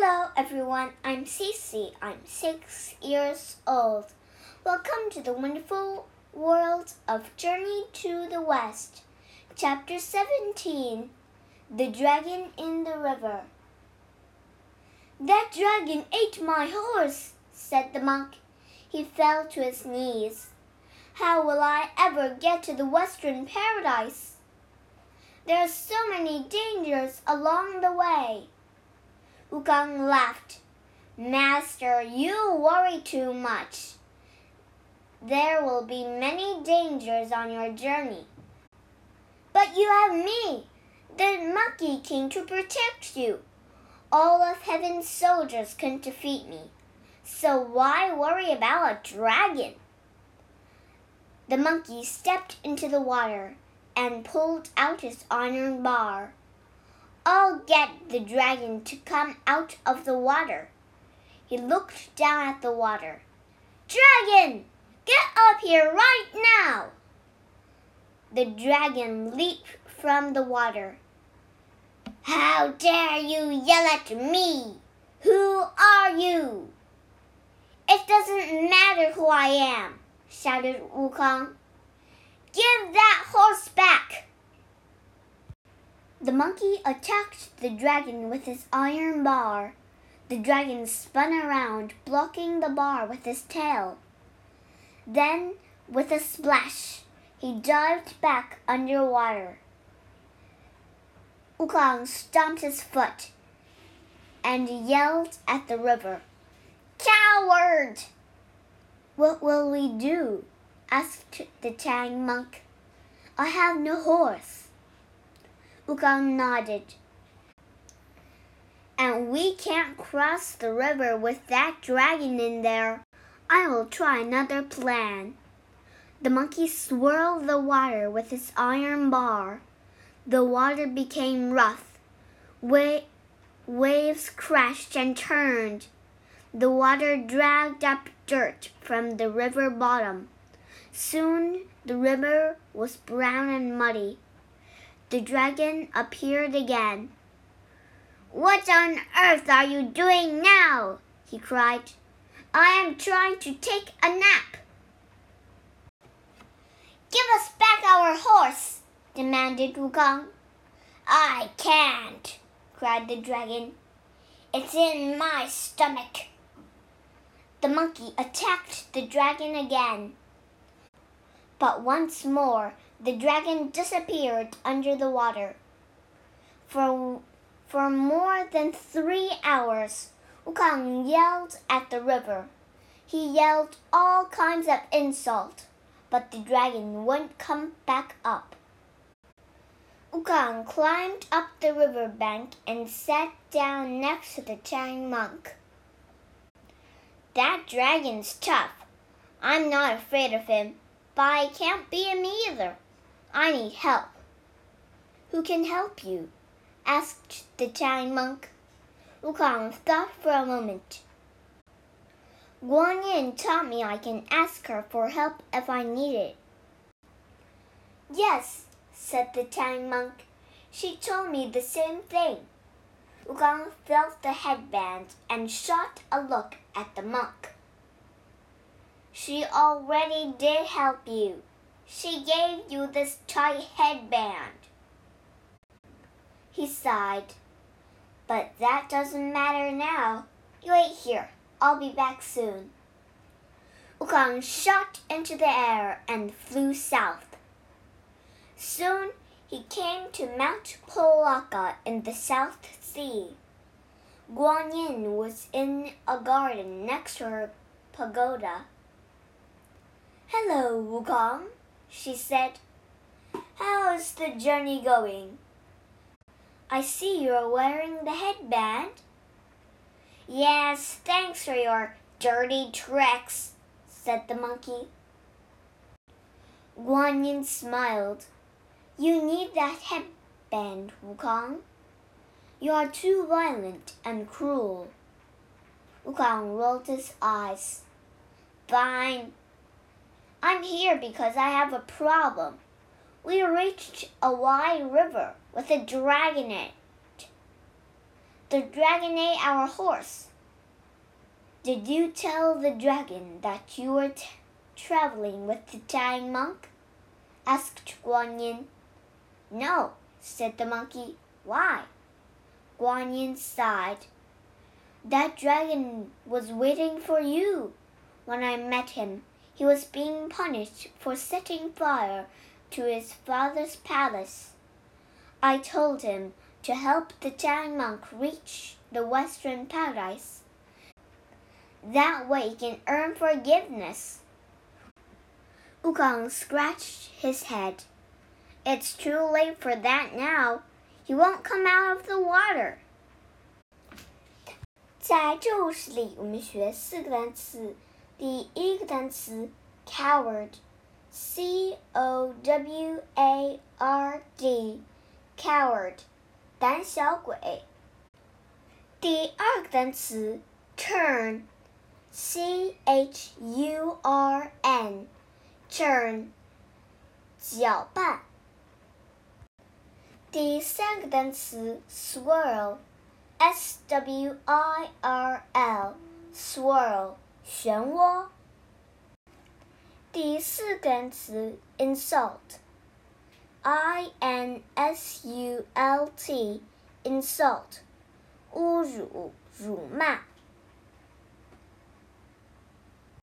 Hello everyone, I'm Cece. I'm six years old. Welcome to the wonderful world of Journey to the West. Chapter 17 The Dragon in the River. That dragon ate my horse, said the monk. He fell to his knees. How will I ever get to the Western Paradise? There are so many dangers along the way. Wukong laughed. Master, you worry too much. There will be many dangers on your journey. But you have me, the Monkey King, to protect you. All of heaven's soldiers can defeat me. So why worry about a dragon? The monkey stepped into the water and pulled out his iron bar. I'll get the dragon to come out of the water. He looked down at the water. Dragon, get up here right now! The dragon leaped from the water. How dare you yell at me? Who are you? It doesn't matter who I am, shouted Wukong. Give that horse back! The monkey attacked the dragon with his iron bar. The dragon spun around, blocking the bar with his tail. Then, with a splash, he dived back underwater. Wukong stomped his foot and yelled at the river. Coward! What will we do? asked the Tang monk. I have no horse. Wukong nodded. And we can't cross the river with that dragon in there. I will try another plan. The monkey swirled the water with his iron bar. The water became rough. Wa waves crashed and churned. The water dragged up dirt from the river bottom. Soon the river was brown and muddy the dragon appeared again. What on earth are you doing now? he cried. I am trying to take a nap. Give us back our horse, demanded Wukong. I can't, cried the dragon. It's in my stomach. The monkey attacked the dragon again. But once more, the dragon disappeared under the water. For, for more than three hours, Wukong yelled at the river. He yelled all kinds of insult, but the dragon wouldn't come back up. Wukong climbed up the river bank and sat down next to the Tang monk. That dragon's tough. I'm not afraid of him, but I can't beat him either. I need help. Who can help you? asked the Tang monk. Wukong thought for a moment. Guan Yin taught me I can ask her for help if I need it. Yes, said the Tang monk. She told me the same thing. Wukong felt the headband and shot a look at the monk. She already did help you, she gave you this tight headband. He sighed. But that doesn't matter now. You wait here. I'll be back soon. Wukong shot into the air and flew south. Soon he came to Mount Potalaka in the South Sea. Guan Yin was in a garden next to her pagoda. Hello, Wukong, she said. How is the journey going? I see you're wearing the headband. Yes, thanks for your dirty tricks, said the monkey. Guan Yin smiled. You need that headband, Wukong. You are too violent and cruel. Wukong rolled his eyes. Fine, I'm here because I have a problem. We reached a wide river with a dragon in it. The dragon ate our horse. Did you tell the dragon that you were traveling with the Tang monk? asked Guan Yin. No, said the monkey. Why? Guan Yin sighed. That dragon was waiting for you. When I met him, he was being punished for setting fire to his father's palace. I told him to help the Tang monk reach the Western Paradise. That way he can earn forgiveness. Wukong scratched his head. It's too late for that now. He won't come out of the water. 在这故事里，我们学四个单词。 第一个单词 coward，c o w a r d，coward，胆小鬼。第二个单词 turn，c h u r n，turn，搅拌。第三个单词 swirl，s w i r l，swirl。 漩涡。第四根词 insult，i n s u l t，insult，侮辱、辱骂。